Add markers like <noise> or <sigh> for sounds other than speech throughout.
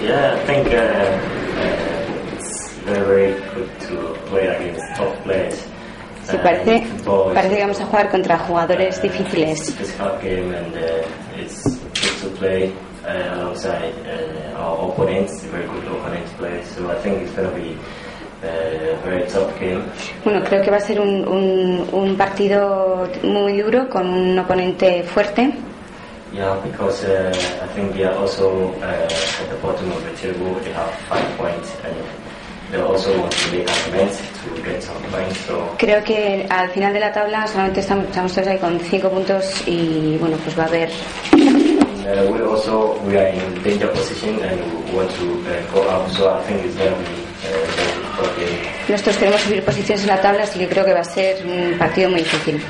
Yeah, I think uh, uh, it's very, very good to play against top players. Sí, parece, parece que vamos a jugar contra jugadores difíciles. It's a hard game and uh, it's good to play alongside our opponents, very good opponents play. So I think it's going to be a very tough game. Bueno, creo que va a ser un, un, un partido muy duro con un oponente fuerte. Yeah, because uh, I think they are also uh, at the bottom of the table. They have five points and they also want to make arguments to get some points. So Creo que al final de la tabla solamente estamos, estamos todos ahí con cinco puntos y bueno, pues va a haber uh, we also we are in danger position and we want to uh, go up. So I think it's going to be uh, game. Nosotros queremos subir posiciones en la tabla, así que creo que va a ser un partido muy difícil.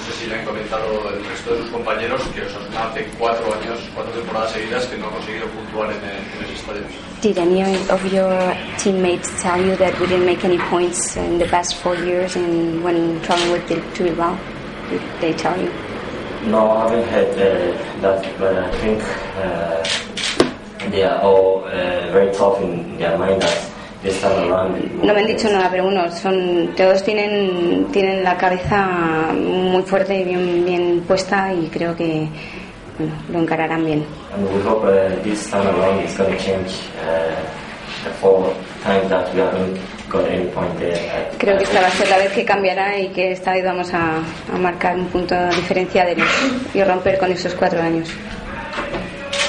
No sé si le han comentado el resto de sus compañeros que Osasuna hace cuatro años, cuatro temporadas seguidas que no ha conseguido puntuar en, en ese estadio. Did any of your teammates tell you that we didn't make any points in the past four years and when traveling with the, to Bilbao? Did they tell you? No, I haven't had uh, that, but I think uh, they are all uh, very tough in their mind that this time around. No me han dicho nada, pero bueno, son, todos tienen, tienen la cabeza muy fuerte y bien, bien puesta y creo que bueno, lo encararán bien. And we hope this time around it's going to change the four times that we haven't got any point there. I- Creo que esta va a ser la vez que cambiará y que esta vez vamos a, a marcar un punto diferencial y romper con esos cuatro años.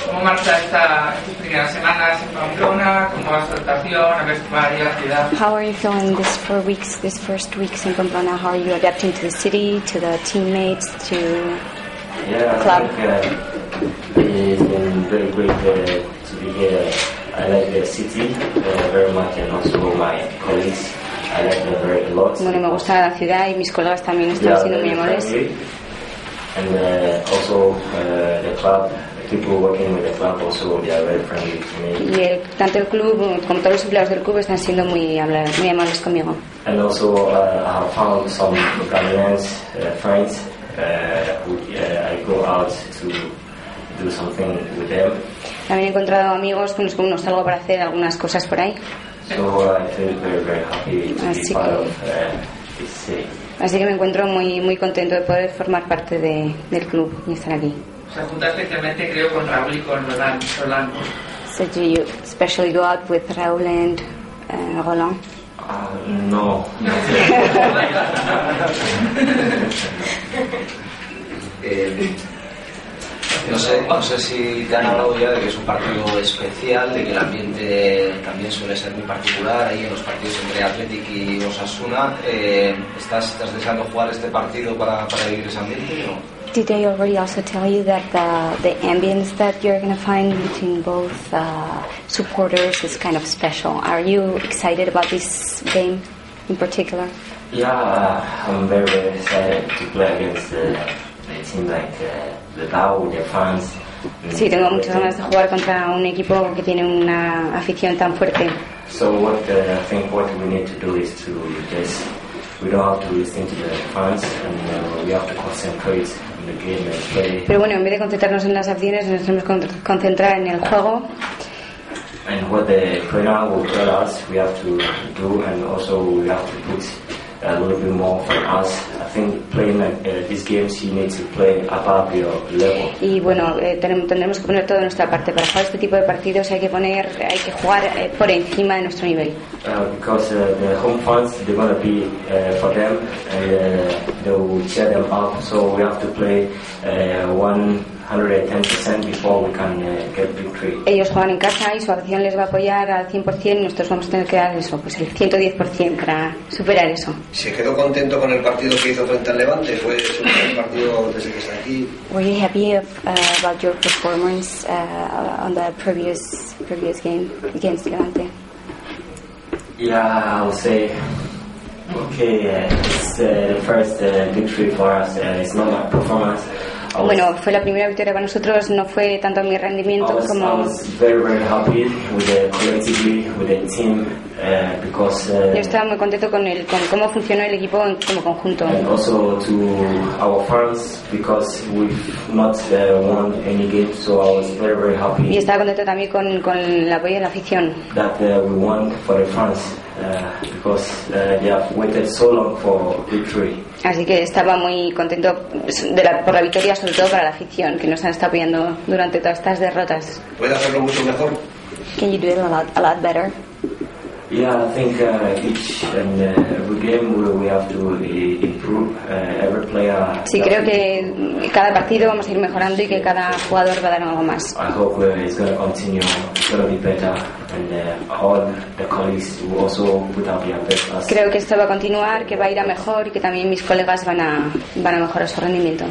¿Cómo marcha esta, estas primeras semanas en Pamplona? ¿Cómo va su adaptación? A ver cómo va a la ciudad. How are you feeling this four weeks, this first weeks in Pamplona? How are you adapting to the city, to the teammates, to Yeah, I club? think uh, it's been very great uh, to be here. I like the city uh, very much and also my colleagues. I like them very a lot. Bueno, me gusta la ciudad y mis colegas también están Yeah, siendo muy amables. And uh, also uh, the club, Y el- tanto el club como todos los empleados del club están siendo muy, muy amables conmigo. And also uh, I have found some Ghanaians uh, friends uh, who uh, I go out to do something with them. También he encontrado amigos con los que uno salgo para hacer algunas cosas por ahí. So I feel very very happy to Así be part que- of uh, this city. Así que me encuentro muy, muy contento de poder formar parte de- del club y estar aquí. Se junta especialmente, creo, con Raúl y con Roland. Roland. So do you especially go out with Raúl and uh, Roland? Uh, no. <laughs> Eh, no, sé, no sé si te han hablado ya de que es un partido especial, de que el ambiente también suele ser muy particular ahí en los partidos entre Athletic y Osasuna. Eh, ¿estás, ¿Estás deseando jugar este partido para, para vivir ese ambiente? o? Did they already also tell you that the, the ambience that you're going to find between both uh, supporters is kind of special? Are you excited about this game in particular? Yeah, uh, I'm very very excited to play against uh, a team like uh, the with their fans. Sí, tengo muchas ganas de jugar contra un equipo que tiene una afición tan fuerte. So what uh, I think what we need to do is to just we don't have to listen to the fans and uh, we have to concentrate Pero bueno, en vez de concentrarnos en las acciones, nos tenemos que con- concentrar en el juego And what the trainer will tell us, we have to do, and also we have to put a little bit more from us. I think playing uh, these games, you need to play above your level. y bueno, eh, tendremos que poner todo de nuestra parte. Para jugar este tipo de partidos hay que poner, hay que jugar eh, por encima de nuestro nivel. Uh, because uh, the home fans, they're to be uh, for them, and uh, cheer them up. So we have to play uh, one 110% before we can uh, get victory. Ellos juegan en casa y su afición les va a apoyar al 100% y nosotros vamos a tener que dar eso, pues el 110% para superar eso. ¿Se quedó contento con el partido que hizo frente al Levante? ¿Fue su primer partido desde que está aquí? Were you happy of, uh, about your performance uh, on the previous previous game against Levante? Yeah, I would say, okay, uh, it's uh, the first uh, victory for us. Uh, it's not my performance. I was, Bueno, fue la primera victoria para nosotros, no fue tanto mi I rendimiento I como... was very, very happy with the collectively, with the team, uh, because uh, Yo estaba muy contento con, el, con cómo funcionó el equipo en- como conjunto. and also to our fans because we've not uh, won any game, so I was very, very Y happy estaba contento también con, con el apoyo de la afición. that uh, we won for the fans because they have waited so long for victory. Así que estaba muy contento de la- por la victoria, sobre todo para la afición, que nos han estado apoyando durante todas estas derrotas. ¿Puede hacerlo mucho mejor? Can you do it a lot, a lot better? Yeah, I think uh, each and uh, every game we, we have to improve. Uh, every player. Sí, creo que cada partido vamos a ir mejorando y que cada jugador va a dar algo más. I hope uh, it's going to continue. It's going to be better, and uh, all the colleagues will also put out their best. Creo que esto va a continuar, que va a ir a mejor y que también mis colegas van a, van a mejorar su rendimiento.